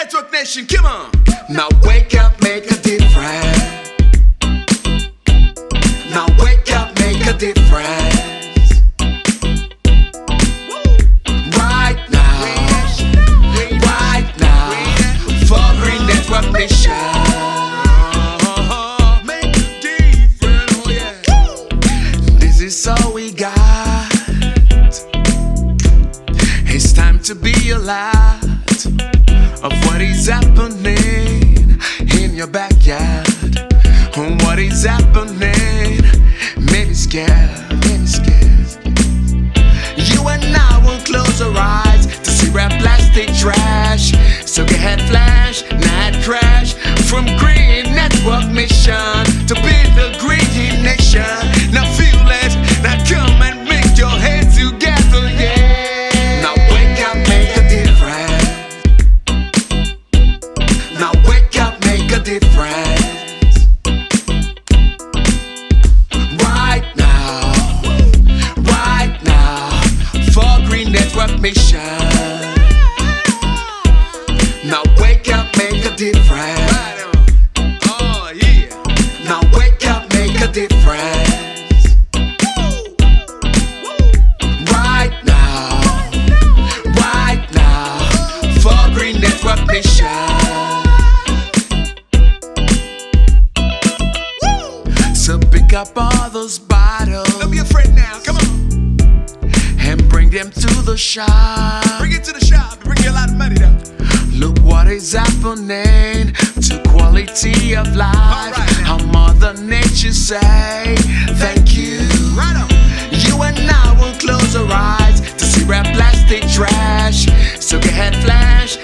Network Mission, come on. Now wake up, make a difference. Now wake up, make a difference. Right now, right now, for Green Network Mission. Uh-huh. Make a difference, oh. This is all we got. It's time to be a lot of what is happening in your backyard. And what is happening? Maybe scared, maybe scared. You and I will close our eyes to see red plastic trash. So get head flash, Mission. Now wake up, make a difference. Oh yeah. Now wake up, make a difference. Right now, right now, for Green Network Mission. So pick up all those the shop. Bring it to the shop. Bring you a lot of money though. Look what is happening to quality of life. Alright now. How Mother Nature say thank you. Right on. You and I will close our eyes to see red plastic trash. So get head flash,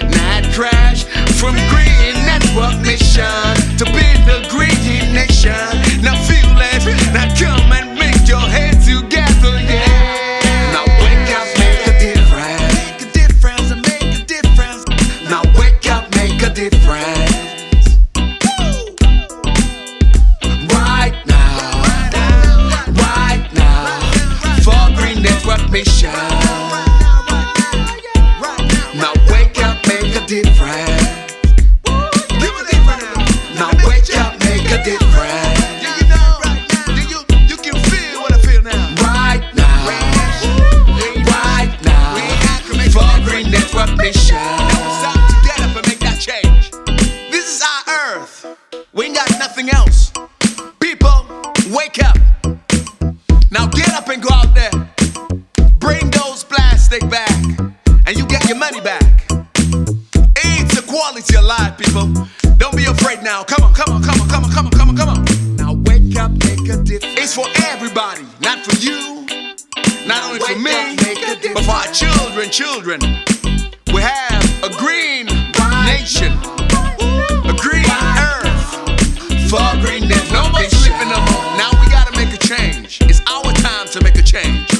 Network money back. It's a quality of life, people. Don't be afraid now. Come on, come on, come on, come on, come on, come on, come on. Now wake up, make a difference. It's for everybody, not for you, not now only for me, up, but for our children, children. We have a green right nation, a green earth, for green Nobody's living no. Now we gotta make a change. It's our time to make a change.